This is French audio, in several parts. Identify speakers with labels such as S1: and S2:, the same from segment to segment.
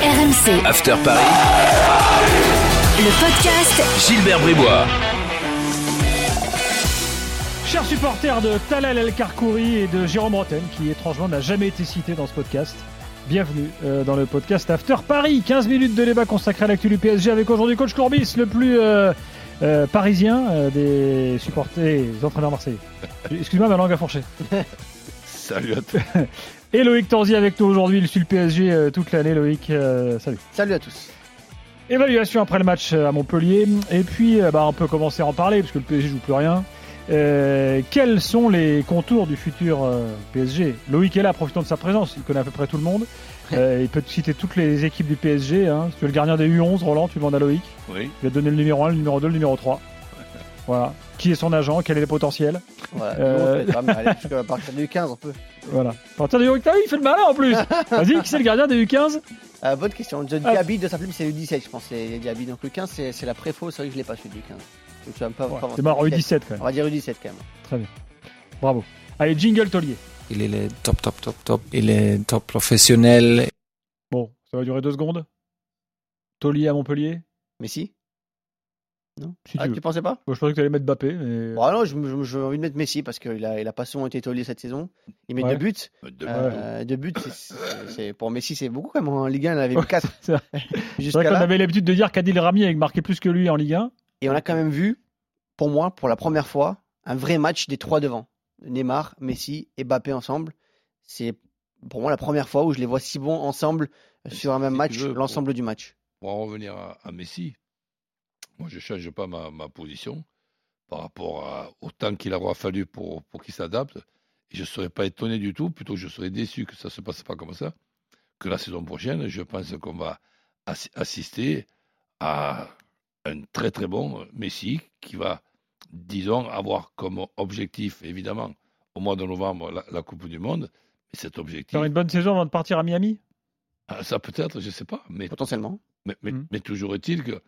S1: RMC,
S2: After Paris.
S1: le podcast
S2: Gilbert Bribois.
S3: Chers supporters de Talal El Karkouri et de Jérôme Roten, qui étrangement n'a jamais été cité dans ce podcast. Bienvenue euh, dans le podcast After Paris. 15 minutes de débat consacré à l'actu du PSG avec aujourd'hui coach Courbis, le plus euh, euh, parisien euh, des supporters des entraîneurs marseillais. Excuse-moi, ma langue a fourché.
S4: Salut à tous.
S3: Et Loïc Torzi avec nous aujourd'hui, il suit le PSG euh, toute l'année. Loïc, euh, salut.
S5: Salut à tous.
S3: Évaluation après le match euh, à Montpellier. Et puis, euh, bah, on peut commencer à en parler, parce que le PSG joue plus rien. Euh, quels sont les contours du futur euh, PSG Loïc est là, profitant de sa présence. Il connaît à peu près tout le monde. Euh, il peut te citer toutes les équipes du PSG. Hein. Si tu veux le gardien des U11, Roland, tu demandes à Loïc.
S4: Oui.
S3: Il va te donner le numéro 1, le numéro 2, le numéro 3. Voilà. Qui est son agent Quel est le potentiel
S5: Voilà.
S3: Euh,
S5: Nous, on peut être- allez, jusqu'à partir du 15, on peut.
S3: Voilà. À partir du U15, il fait le malin en plus. Vas-y, qui c'est le gardien des U15
S5: Euh, bonne question. The
S3: Ah.
S5: Diaby de sa plume, c'est le 17, je pense. C'est le Diaby. Donc le 15, c'est c'est la préfaux. C'est vrai que je l'ai pas celui du 15. Donc tu vas pas,
S3: Ouais,
S5: pas
S3: C'est marrant,
S5: le
S3: U17 quand
S5: On
S3: même.
S5: va dire U17 quand même.
S3: Très bien. Bravo. Allez, jingle Taulier.
S6: Il est le top, top, top, top. Il est top professionnel.
S3: Bon, ça va durer deux secondes. Taulier à Montpellier
S5: Messi Non
S3: Si
S5: ah,
S3: tu
S5: pensais pas?
S3: Bon, je pensais que tu allais mettre Bappé, mais.
S5: Bon, ah non, je- je- j'ai envie de mettre Messi parce qu'il a, il a pas souvent été taulier cette saison. Il met
S3: Ouais.
S5: deux buts.
S4: De-
S5: Euh, deux buts, c'est- c'est- c'est- pour Messi, c'est beaucoup quand même. En Ligue 1, il en avait
S3: Ouais,
S5: 4
S3: c'est vrai. C'est vrai
S5: jusqu'à
S3: qu'on
S5: là.
S3: avait l'habitude de dire qu'Adil Rami avait marqué plus que lui en Ligue 1.
S5: Et on a quand même vu, pour moi, pour la première fois, un vrai match des trois devant. Neymar, Messi et Mbappé ensemble. C'est pour moi la première fois où je les vois si bons ensemble sur un même
S4: si
S5: match, l'ensemble du match.
S4: Pour en revenir à, à Messi, moi je ne change pas ma, ma position par rapport à- au temps qu'il aura fallu pour, pour qu'il s'adapte. Et je ne serais pas étonné du tout, plutôt je serais déçu que ça ne se passe pas comme ça, que la saison prochaine, je pense qu'on va assi- assister à un très très bon Messi qui va, disons, avoir comme objectif, évidemment, au mois de novembre, la, la Coupe du Monde. Mais cet objectif,
S3: Faire une bonne saison avant de partir à Miami?
S4: Ah, ça peut-être, je ne sais pas, mais
S5: Potentiellement.
S4: mais, mais- mais toujours est-il que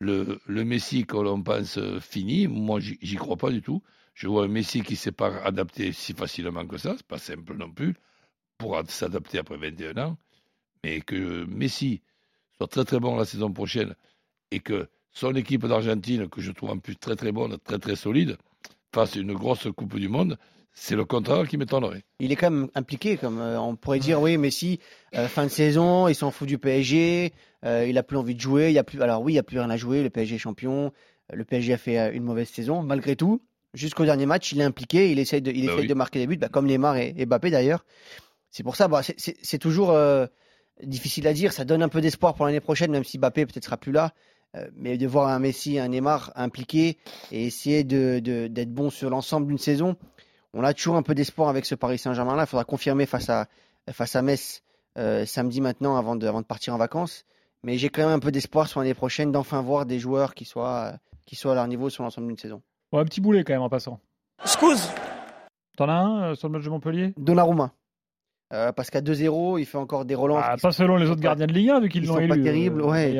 S4: le, Messi que l'on pense euh, fini, moi j'y crois pas du tout. Je vois un Messi qui ne s'est pas adapté si facilement que ça, c'est pas simple non plus, pour ad- s'adapter après 21 ans, mais que Messi soit très très bon la saison prochaine et que son équipe d'Argentine, que je trouve en plus très très bonne, très très solide, fasse une grosse Coupe du Monde, c'est le contraire qui m'étonnerait.
S5: Il est quand même impliqué, comme euh, on pourrait dire, oui, Messi, euh, fin de saison, il s'en fout du PSG, euh, il a plus envie de jouer, il y a plus, alors oui, il n'y a plus rien à jouer, le PSG est champion, le PSG a fait une mauvaise saison, malgré tout, jusqu'au dernier match, il est impliqué, il essaye de, il
S4: Bah
S5: essaye
S4: oui.
S5: de marquer des buts, bah, comme Neymar et, et Mbappé d'ailleurs. C'est pour ça, bah, c'est- toujours difficile à dire, ça donne un peu d'espoir pour l'année prochaine, même si Mbappé peut-être sera plus là. Mais de voir un Messi, un Neymar impliqué et essayer de- de- d'être bon sur l'ensemble d'une saison, on a toujours un peu d'espoir avec ce Paris Saint-Germain-là. Il faudra confirmer face à, face à Metz euh, samedi maintenant avant de, avant de partir en vacances. Mais j'ai quand même un peu d'espoir sur l'année prochaine d'enfin voir des joueurs qui soient, euh, qui soient à leur niveau sur l'ensemble d'une saison.
S3: Bon, un petit boulet quand même en passant.
S5: Excuse
S3: T'en as un euh, sur le match de Montpellier?
S5: Donnarumma. Euh, parce qu'à 2-0, il fait encore des relances.
S3: Ah, Pas
S5: sont-
S3: selon les autres gardiens de Ligue 1, vu qu'ils
S5: ils
S3: l'ont
S5: sont
S3: élu.
S5: pas terribles,
S3: euh,
S5: ouais.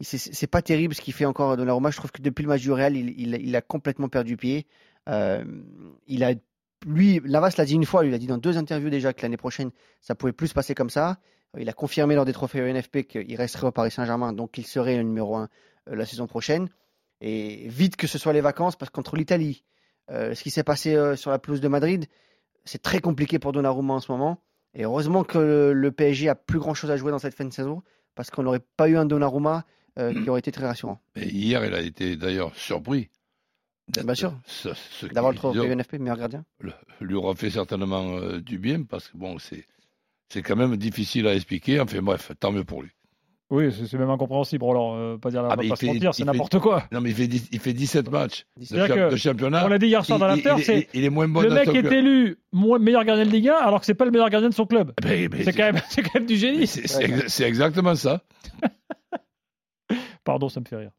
S5: C'est c'est pas terrible ce qu'il fait encore Donnarumma. Je trouve que depuis le match du Real, il, il- il a complètement perdu pied. Euh, il a, lui, Lavas l'a dit une fois, il a dit dans deux interviews déjà que l'année prochaine, ça pouvait plus se passer comme ça. Il a confirmé lors des trophées ENFP qu'il resterait au Paris Saint-Germain, donc il serait le numéro 1 la saison prochaine. Et vite que ce soit les vacances, parce qu'entre l'Italie, euh, ce qui s'est passé euh, sur la pelouse de Madrid, c'est très compliqué pour Donnarumma en ce moment. Et heureusement que le, PSG a plus grand chose à jouer dans cette fin de saison, parce qu'on n'aurait pas eu un Donnarumma euh, qui aurait été très rassurant.
S4: Et hier, il a été d'ailleurs surpris.
S5: Bien sûr.
S4: ce-
S5: D'avoir le trophée UNFP, meilleur gardien.
S4: le- lui aura fait certainement euh, du bien parce que bon, c'est c'est quand même difficile à expliquer. Enfin bref, tant mieux pour lui.
S3: Oui, c'est c'est même incompréhensible, Roland. euh, pas dire la
S4: Ah,
S3: pas se
S4: fait-
S3: mentir, c'est n'importe quoi.
S4: Non, mais il fait, il fait 17 matchs de,
S3: C'est-à-dire
S4: cha-
S3: que
S4: de championnat.
S3: On l'a dit hier soir dans l'after, c'est
S4: il- il est moins bon
S3: le mec est
S4: club.
S3: élu meilleur gardien de Ligue 1 alors que c'est pas le meilleur gardien de son club.
S4: Ben, ben,
S3: C'est quand même, c'est quand même du génie.
S4: c'est- c'est exa- c'est exactement ça.
S3: Pardon, ça me fait rire.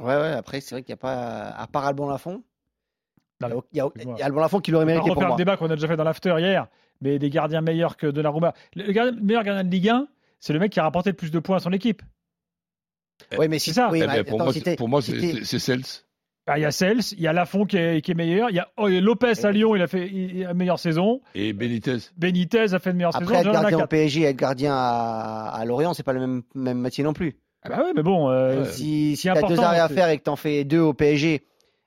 S5: Ouais, ouais, après, c'est vrai qu'il n'y a pas, à part Alban Lafont, il y a- il y a, Alban Lafont qui l'aurait
S3: On va
S5: mérité pour
S3: refaire
S5: moi.
S3: le débat qu'on a déjà fait dans l'after hier, mais des gardiens meilleurs que Donnarumma. Le, le gardien- le meilleur gardien de Ligue 1, c'est le mec qui a rapporté le plus de points à son équipe.
S5: Oui, mais
S3: C'est
S5: si,
S3: ça.
S5: oui,
S4: Eh
S5: mais
S4: ben, pour
S5: attends,
S4: moi,
S5: si
S4: c'est-
S5: t'es-
S4: pour moi,
S5: si
S4: c'est
S5: t'es-
S4: c'est- c'est Cels.
S3: Ah, Il y a Cels, il y a Lafont qui est, qui est meilleur, il y a oh, il y a Lopez à Lyon, il a fait une meilleure saison.
S4: Et Benitez.
S3: Benitez a fait une meilleure
S5: Après,
S3: saison.
S5: être
S3: J'en ai
S5: gardien au
S3: quatre.
S5: PSG et être gardien à, à Lorient, c'est pas le même, même métier non plus.
S3: Ah bah ouais, mais bon, euh.
S5: Si, si tu as deux arrêts à faire et que tu en fais deux au PSG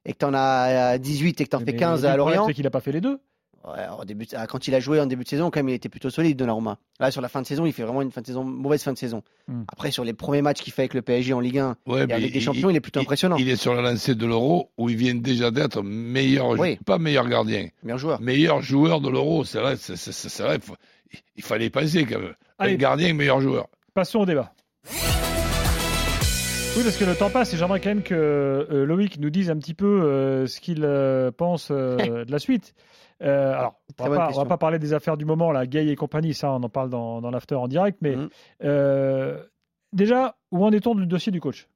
S5: et que tu en as 18 et que tu en fais
S3: mais
S5: 15
S3: le
S5: à Lorient,
S3: c'est qu'il a pas fait les deux.
S5: ouais, au début, quand il a joué en début de saison, quand même, il était plutôt solide, Donnarumma. Là, sur la fin de saison, il fait vraiment une fin de saison, mauvaise fin de saison.
S3: Hmm.
S5: Après, sur les premiers matchs qu'il fait avec le PSG en Ligue 1
S4: Ouais,
S5: et avec des champions, il, est plutôt impressionnant.
S4: Il est sur la lancée de l'Euro où il vient déjà d'être meilleur,
S5: Oui.
S4: pas meilleur gardien,
S5: Meilleur joueur.
S4: meilleur joueur de l'Euro. C'est vrai, c'est, il fallait y penser quand même.
S3: Allez.
S4: Un gardien, meilleur joueur.
S3: Passons au débat. Oui, parce que le temps passe et j'aimerais quand même que euh, Loïc nous dise un petit peu euh, ce qu'il euh, pense de la suite. Alors, on va, pas, on va pas parler des affaires du moment, là, Gay et compagnie, ça, on en parle dans, dans l'after en direct. Mais
S5: Mhm.
S3: déjà, où en est-on du dossier du coach?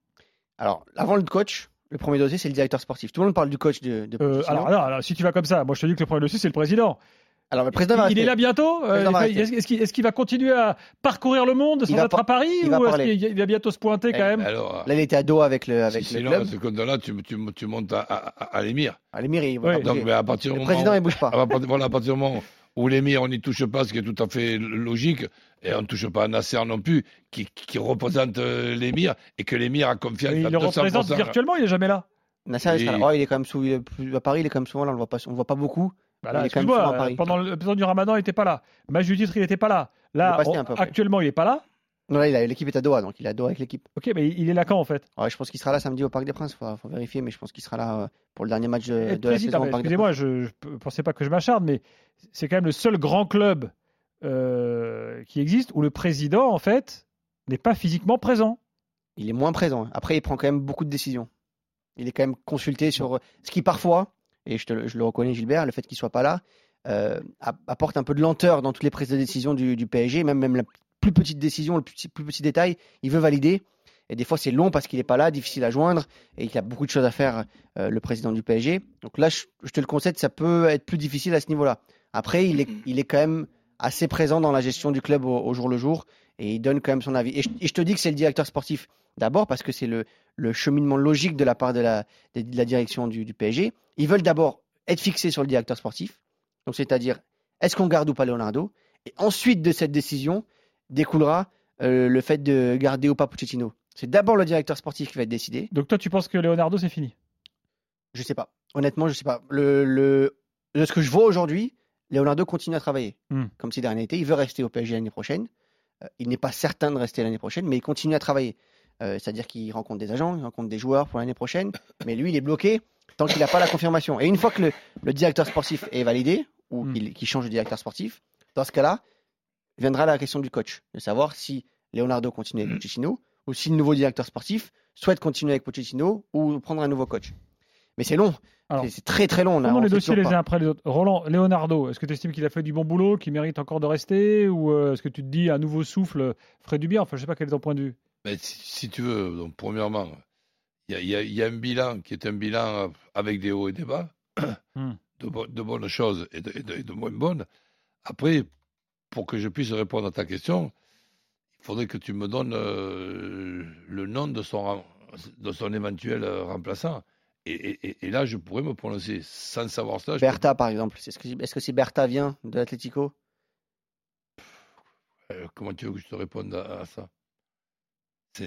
S5: Alors, avant le coach, le premier dossier, c'est le directeur sportif. Tout le monde parle du coach de, de
S3: Euh, alors, alors, si tu vas comme ça, moi je te dis que le premier dossier, c'est le président.
S5: Alors, le président va
S3: il, il est là bientôt Euh. Est-ce qu'il va continuer à parcourir le monde sans
S5: va
S3: être à Paris
S5: il
S3: ou est-ce qu'il il va bientôt se pointer quand même
S4: Alors,
S5: Là, il était à Doha avec le, avec
S4: si-
S5: le
S4: sinon,
S5: club.
S4: à ce compte-là, tu, tu, tu montes à, à, à l'émir.
S5: À l'émir, il va
S3: Oui.
S5: pas
S4: Donc, mais à partir du
S5: Le
S4: moment
S5: président,
S4: où-
S5: il bouge pas.
S4: à partir- voilà, à partir du moment où l'émir, on n'y touche pas, ce qui est tout à fait logique, et on ne touche pas à Nasser non plus, qui, qui représente euh, l'émir, et que l'émir a confiance
S3: Mais
S4: à
S3: Il le
S4: 200%.
S3: représente virtuellement, il est jamais là.
S5: Nasser, il là. Oh, il est quand même sous, il est plus- à Paris, il est quand même souvent là, on on le voit pas beaucoup.
S3: Bah
S5: Il
S3: excuse-moi, euh, pendant l'épisode du Ramadan, il n'était pas là. Match du titre, il n'était pas là.
S5: Il
S3: Là, on-
S5: peu après.
S3: actuellement, il n'est pas là.
S5: Non, là, il l'équipe est à Doha, donc il est à Doha avec l'équipe.
S3: Ok, mais il est là quand en fait?
S5: Ouais, je pense qu'il sera là samedi au Parc des Princes. Faut, faut vérifier, mais je pense qu'il sera là euh, pour le dernier match de,
S3: Eh,
S5: de la saison
S3: Excusez-moi, je ne pensais pas que je m'acharne, mais c'est quand même le seul grand club euh, qui existe où le président, en fait, n'est pas physiquement présent.
S5: Il est moins présent. hein. Après, il prend quand même beaucoup de décisions. Il est quand même consulté sur ce qui parfois, et je, le- reconnais Gilbert, le fait qu'il soit pas là, euh, app- apporte un peu de lenteur dans toutes les prises de décision du, PSG, même, la plus petite décision, le plus petit détail, il veut valider. Et des fois, c'est long parce qu'il n'est pas là, difficile à joindre, et qu'il a beaucoup de choses à faire, euh, le président du PSG. Donc là, je, te le concède, ça peut être plus difficile à ce niveau-là. Après, il est, quand même assez présent dans la gestion du club au, jour le jour, et il donne quand même son avis. Et je, te dis que c'est le directeur sportif d'abord parce que c'est le, cheminement logique de la part de la, de, de la direction du, du PSG. Ils veulent d'abord être fixés sur le directeur sportif, donc c'est-à-dire est-ce qu'on garde ou pas Leonardo, et ensuite de cette décision découlera euh, le fait de garder ou pas Pochettino. C'est d'abord le directeur sportif qui va être décidé.
S3: Donc toi, tu penses que Leonardo, c'est fini?
S5: Je sais pas. Honnêtement, je sais pas. Le, le, de ce que je vois aujourd'hui, Leonardo continue à travailler.
S3: Hmm.
S5: Comme si de rien n'était. Il veut rester au PSG l'année prochaine. Euh, il n'est pas certain de rester l'année prochaine, mais il continue à travailler. Euh, C'est-à-dire qu'il rencontre des agents, il rencontre des joueurs pour l'année prochaine. Mais lui, il est bloqué tant qu'il n'a pas la confirmation. Et une fois que le, le directeur sportif est validé, ou
S3: Hmm.
S5: qu'il change de directeur sportif, dans ce cas-là, viendra la question du coach. De savoir si Leonardo continue avec Pochettino, ou si le nouveau directeur sportif souhaite continuer avec Pochettino, ou prendre un nouveau coach. Mais c'est long. C'est- très très long. on a-
S3: Prenons
S5: on
S3: les dossiers les uns après les autres? Roland, Leonardo, est-ce que tu estimes qu'il a fait du bon boulot, qu'il mérite encore de rester Ou euh, est-ce que tu te dis un nouveau souffle ferait du bien? Enfin, je sais pas quel est ton point de vue.
S4: Ben, si, si tu veux, donc, premièrement, il y a, y y un bilan qui est un bilan euh, avec des hauts et des bas,
S3: Hmm.
S4: de, bo- de bonnes choses et de, et de- et de moins bonnes. Après, pour que je puisse répondre à ta question, il faudrait que tu me donnes euh, le nom de son, rem- de son éventuel euh, remplaçant. Et, et- et- et là, je pourrais me prononcer sans savoir peux-
S5: Bertha, par exemple. Est-ce que, est-ce que si Bertha vient de l'Atlético?
S4: Euh, comment tu veux que je te réponde à, à ça?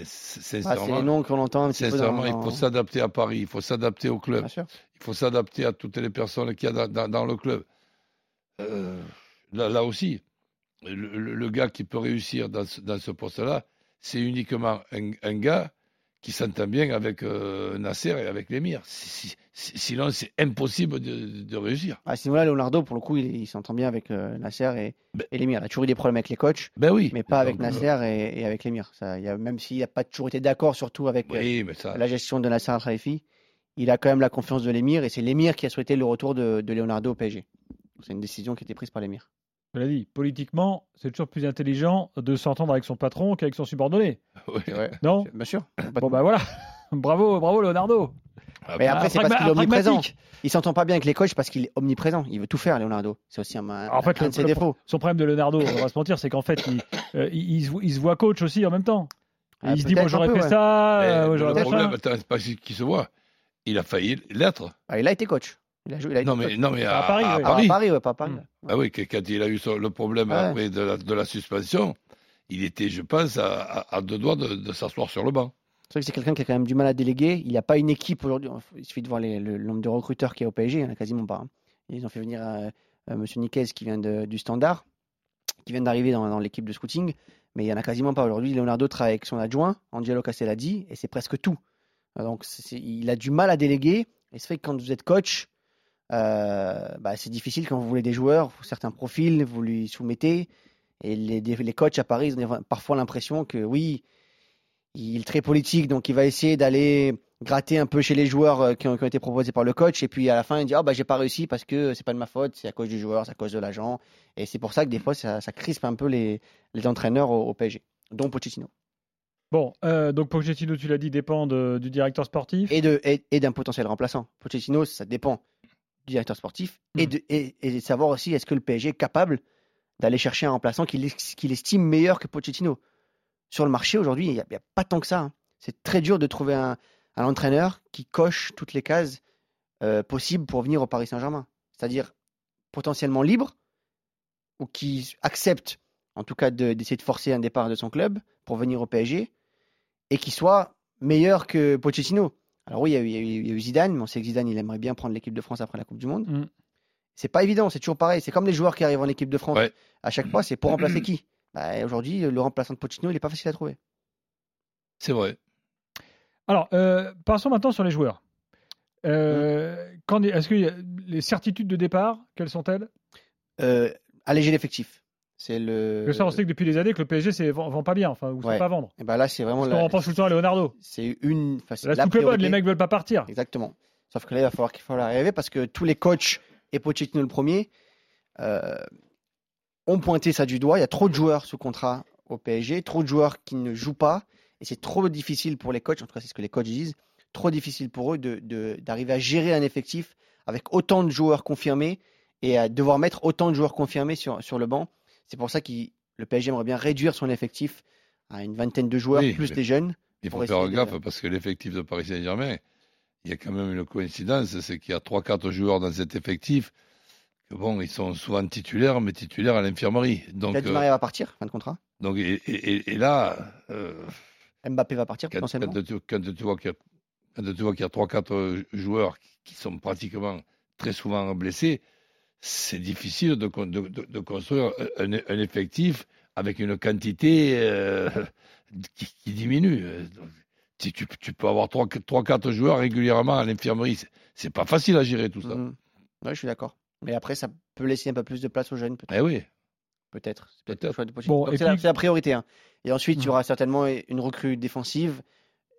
S4: C'est- c'est-
S5: Ah, les noms qu'on entend un petit peu dans-
S4: sincèrement il
S5: dans-
S4: faut s'adapter à Paris, il faut s'adapter au club. Il faut s'adapter à toutes les personnes qu'il y a dans, dans- dans le club. Euh, là, là aussi, le, gars qui peut réussir dans ce, dans ce poste-là, c'est uniquement un, un gars qui s'entend bien avec euh, Nasser et avec l'émir. Si- si- si- sinon, c'est impossible de, de réussir.
S5: À ce niveau-là, Leonardo, pour le coup, il, il s'entend bien avec euh, Nasser et,
S4: Ben-
S5: et l'émir. Il a toujours eu des problèmes avec les coachs,
S4: Ben oui.
S5: mais pas avec
S4: Donc, euh,
S5: Nasser et, et avec l'émir. Ça, il y a- Même s'il n'a pas toujours été d'accord, surtout avec
S4: Oui, mais ça.
S5: la gestion de Nasser Al-Khelaifi, il a quand même la confiance de l'émir et c'est l'émir qui a souhaité le retour de, de Leonardo au PSG. C'est une décision qui a été prise par l'émir.
S3: Je l'ai dit, politiquement, c'est toujours plus intelligent de s'entendre avec son patron qu'avec son subordonné.
S4: oui.
S3: Non?
S5: Bien sûr.
S3: Bon, bah voilà. bravo, bravo Leonardo.
S4: Ah,
S5: Mais
S4: ben,
S5: après, c'est parce qu'il est omniprésent. Il s'entend pas bien avec les coachs parce qu'il est omniprésent. Il veut tout faire, Leonardo. C'est aussi un, un-
S3: En fait,
S5: un
S3: le-
S5: de ses défauts.
S3: Son problème de Leonardo, on va se mentir, c'est qu'en fait, il, euh, il- il se, voit- il se voit coach aussi en même temps.
S5: Ah,
S3: il se dit, moi j'aurais
S5: peu,
S3: fait
S5: ouais.
S3: ça, euh,
S4: le problème, c'est pas ce qui se voit. Il a failli l'être.
S5: Ah, il a été coach. Il a joué. Il a été
S4: Non, mais, non, mais
S3: À
S4: à,
S3: Paris,
S4: à
S3: oui.
S5: Pas à
S4: Paris.
S5: Ouais, pas à Paris.
S3: Mm.
S5: ouais.
S4: Ah oui, quand il a eu le problème
S5: Ouais.
S4: après de la, de la suspension, il était, je pense, à, deux doigts de, de s'asseoir sur le banc.
S5: C'est vrai que c'est quelqu'un qui a quand même du mal à déléguer. Il n'y a pas une équipe aujourd'hui. Il suffit de voir les- le, nombre de recruteurs qu'il y a au PSG. Il n'y en a quasiment pas. hein. Ils ont fait venir euh, euh, Monsieur Niquez qui vient de- du Standard, qui vient d'arriver dans, dans l'équipe de scouting. Mais il n'y en a quasiment pas aujourd'hui. Leonardo travaille avec son adjoint, Angelo Castelladi, et c'est presque tout. Donc il a du mal à déléguer. Et c'est vrai que quand vous êtes coach, euh, bah, c'est difficile quand vous voulez des joueurs, certains profils, vous lui soumettez. Et les, les coachs à Paris, ils ont parfois l'impression que oui, il est très politique, donc il va essayer d'aller gratter un peu chez les joueurs euh, qui ont, qui ont été proposés par le coach. Et puis à la fin, il dit Ah, bah, j'ai pas réussi parce que c'est pas de ma faute, c'est à cause du joueur, c'est à cause de l'agent. Et c'est pour ça que des fois, ça, ça crispe un peu les, les entraîneurs au, au PSG, dont Pochettino.
S3: Bon, euh, donc Pochettino, tu l'as dit, dépend de- du directeur sportif.
S5: Et, de, et, et d'un potentiel remplaçant. Pochettino, ça dépend du directeur sportif et, de, et, et de savoir aussi est-ce que le PSG est capable d'aller chercher un remplaçant qu'il qu'il estime meilleur que Pochettino? Sur le marché aujourd'hui, il n'y a, pas tant que ça. hein. C'est très dur de trouver un, un entraîneur qui coche toutes les cases euh, possibles pour venir au Paris Saint-Germain. C'est-à-dire potentiellement libre ou qui accepte en tout cas de- d'essayer de forcer un départ de son club pour venir au PSG et qui soit meilleur que Pochettino. Alors oui, il y, a eu, il y a Zidane, mais on sait que Zidane, il aimerait bien prendre l'équipe de France après la Coupe du Monde.
S3: Mm.
S5: C'est pas évident, c'est toujours pareil. C'est comme les joueurs qui arrivent en équipe de France.
S4: Ouais.
S5: À chaque fois, c'est pour remplacer qui? Bah, Aujourd'hui, le remplaçant de Pochettino, il n'est pas facile à trouver.
S4: C'est vrai.
S3: Alors, euh, passons maintenant sur les joueurs. Euh, quand- Est-ce que les certitudes de départ, quelles sont-elles?
S5: Euh, alléger l'effectif. C'est le.
S3: Que ça, on sait que depuis des années que le PSG c'est vend, vend pas bien, enfin, ou ne
S5: Ouais.
S3: pas vendre.
S5: Et ben là, c'est vraiment.
S3: Parce
S5: la-
S3: qu'on pense tout le temps à Leonardo.
S5: C'est une. enfin, c'est
S3: Là,
S5: la
S3: le mode, les mecs veulent pas partir.
S5: Exactement. Sauf que là, il va falloir qu'il faut arriver parce que tous les coachs, et Pochettino le premier, euh, ont pointé ça du doigt. Il y a trop de joueurs sous contrat au PSG, trop de joueurs qui ne jouent pas. Et c'est trop difficile pour les coachs, en tout cas c'est ce que les coachs disent, trop difficile pour eux de- de- d'arriver à gérer un effectif avec autant de joueurs confirmés et à devoir mettre autant de joueurs confirmés sur, sur le banc. C'est pour ça que le PSG aimerait bien réduire son effectif à une vingtaine de joueurs,
S4: Oui,
S5: plus des jeunes.
S4: Il faut faire
S5: de-
S4: gaffe parce que l'effectif de Paris Saint-Germain, il y a quand même une coïncidence, c'est qu'il y a 3-4 joueurs dans cet effectif que bon, ils sont souvent titulaires, mais titulaires à l'infirmerie. Donc, euh,
S5: Maria va partir, fin de contrat?
S4: donc et, et- et- et là, euh,
S5: Mbappé va partir
S4: quand,
S5: potentiellement.
S4: quand tu, quand tu vois qu'il y a, quand tu vois qu'il y a 3-4 joueurs qui sont pratiquement très souvent blessés, c'est difficile de, con- de, de- de construire un, un effectif avec une quantité euh, qui, qui diminue. Tu, tu peux avoir 3-4 joueurs régulièrement à l'infirmerie, c'est- pas facile à gérer tout ça.
S5: Mhm. Ouais, je suis d'accord. Mais après, ça peut laisser un peu plus de place aux jeunes, peut-être.
S4: Eh oui,
S5: Peut-être. C'est Pochettino.
S3: Bon,
S5: la,
S3: puis-
S5: c'est la priorité. hein. Et ensuite, il y
S3: Mhm.
S5: aura certainement une recrue défensive,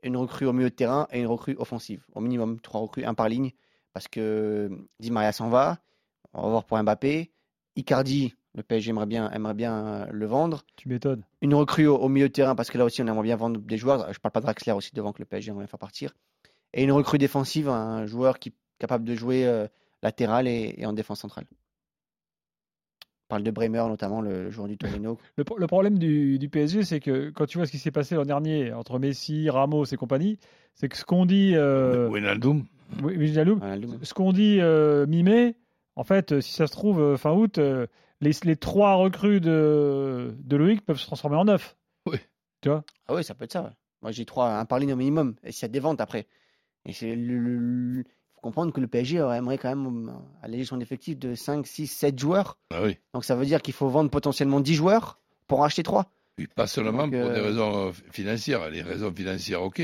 S5: une recrue au milieu de terrain et une recrue offensive. Au minimum, trois recrues, un par ligne. Parce que Di Maria s'en va. On va voir pour Mbappé. Icardi, le PSG aimerait bien, aimerait bien euh, le vendre.
S3: Tu m'étonnes.
S5: Une recrue au, au milieu de terrain, parce que là aussi, on aimerait bien vendre des joueurs. Je parle pas de Draxler aussi devant que le PSG aimerait bien faire partir. Et une recrue défensive, un joueur qui est capable de jouer euh, latéral et, et en défense centrale. On parle de Bremer, notamment, le, le joueur du Torino.
S3: Le, pro- le problème du, du PSG, c'est que quand tu vois ce qui s'est passé l'an dernier entre Messi, Ramos et compagnie, c'est que ce qu'on dit, euh,
S4: Wijnaldum,
S3: oui,
S5: le-
S3: ce qu'on dit euh, mi-mai, en fait, euh, si ça se trouve euh, fin août, euh, les, les trois recrues de, de Loïc peuvent se transformer en neuf.
S5: Ah oui, ça peut être ça. ouais. Moi, j'ai trois, un par ligne au minimum. Et s'il y a des ventes après. Et c'est le, le- le- faut comprendre que le PSG aimerait quand même alléger son effectif de 5, 6, 7 joueurs.
S4: ah oui.
S5: Donc ça veut dire qu'il faut vendre potentiellement 10 joueurs pour en acheter 3.
S4: Oui, pas seulement
S5: Donc,
S4: pour des raisons financières. Les raisons financières, ok,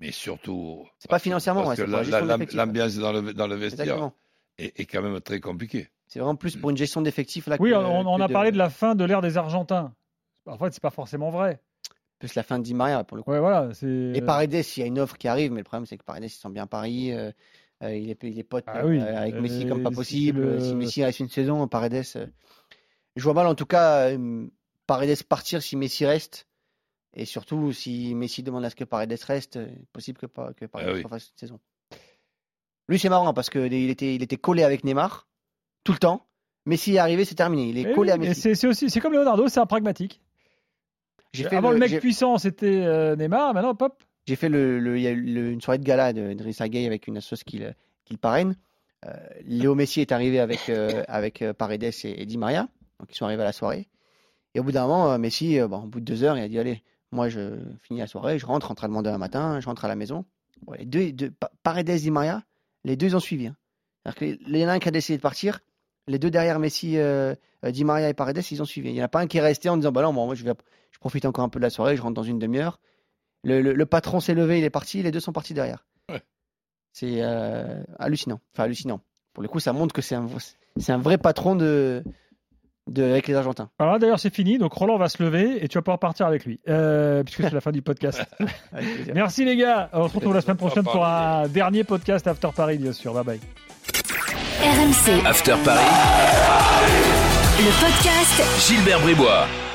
S4: mais surtout.
S5: C'est pas financièrement,
S4: parce
S5: ouais,
S4: que
S5: la
S4: la- l'ambiance dans le, dans le vestiaire
S5: Exactement.
S4: Est, est quand même très compliquée.
S5: C'est vraiment plus pour une gestion d'effectifs là.
S3: Oui,
S5: que-
S3: on, on
S5: que
S3: a parlé de la fin de l'ère des Argentins. En fait, c'est pas forcément vrai.
S5: Plus la fin de Di Maria pour le coup.
S3: Ouais, voilà.
S5: Et Paredes, il y a une offre qui arrive, mais le problème c'est que Paredes il sent bien Paris. euh, euh, il, est, il est pote
S3: Ah oui,
S5: euh, avec
S3: euh,
S5: Messi comme pas possible.
S3: le-
S5: Si Messi reste une saison, Paredes. euh, je vois mal en tout cas euh, Paredes partir si Messi reste. Et surtout, si Messi demande à ce que Paredes reste, euh, possible que, pas- que Paredes
S4: Ah oui.
S5: refasse une saison. Lui, c'est marrant parce qu'il était, il était collé avec Neymar tout le temps. Messi est arrivé, c'est terminé. Il est collé
S3: oui,
S5: à Messi.
S3: c'est aussi, c'est comme Leonardo, c'est un pragmatique.
S5: Fait
S3: Avant le, mec puissant, c'était euh, Neymar. Maintenant, hop,
S5: J'ai fait le, le- une soirée de gala de Idrissa Gueye avec une assoce qui le, qui le parraine. Euh, Léo Messi est arrivé avec, euh, avec Paredes et, et Di Maria. Donc ils sont arrivés à la soirée. Et au bout d'un moment, Messi, bon, au bout de deux heures, il a dit Allez, moi je finis la soirée, je rentre entraînement demain matin, je rentre à la maison. Les deux, deux- Pa- Paredes Di Maria, les deux ont suivi. hein. Que il y en a un qui a décidé de partir, les deux derrière Messi, euh, euh, Di Maria et Paredes, ils ont suivi. Il n'y en a pas un qui est resté en disant Bah non, bon, moi je vais je profite encore un peu de la soirée, je rentre dans une demi-heure. Le, le- le patron s'est levé, il est parti, les deux sont partis derrière.
S4: Ouais.
S5: C'est euh, hallucinant. Enfin, hallucinant. Pour le coup, ça montre que c'est un, c'est un vrai patron de, de, avec les Argentins.
S3: Alors là, d'ailleurs, c'est fini. Donc Roland va se lever et tu vas pouvoir partir avec lui, euh, puisque c'est la fin du podcast.
S5: Avec plaisir.
S3: Merci les gars. On se retrouve la semaine prochaine pour un dernier podcast After Paris, bien sûr. Bye bye.
S1: RMC,
S2: After Paris,
S1: le podcast.
S2: Gilbert Bribois.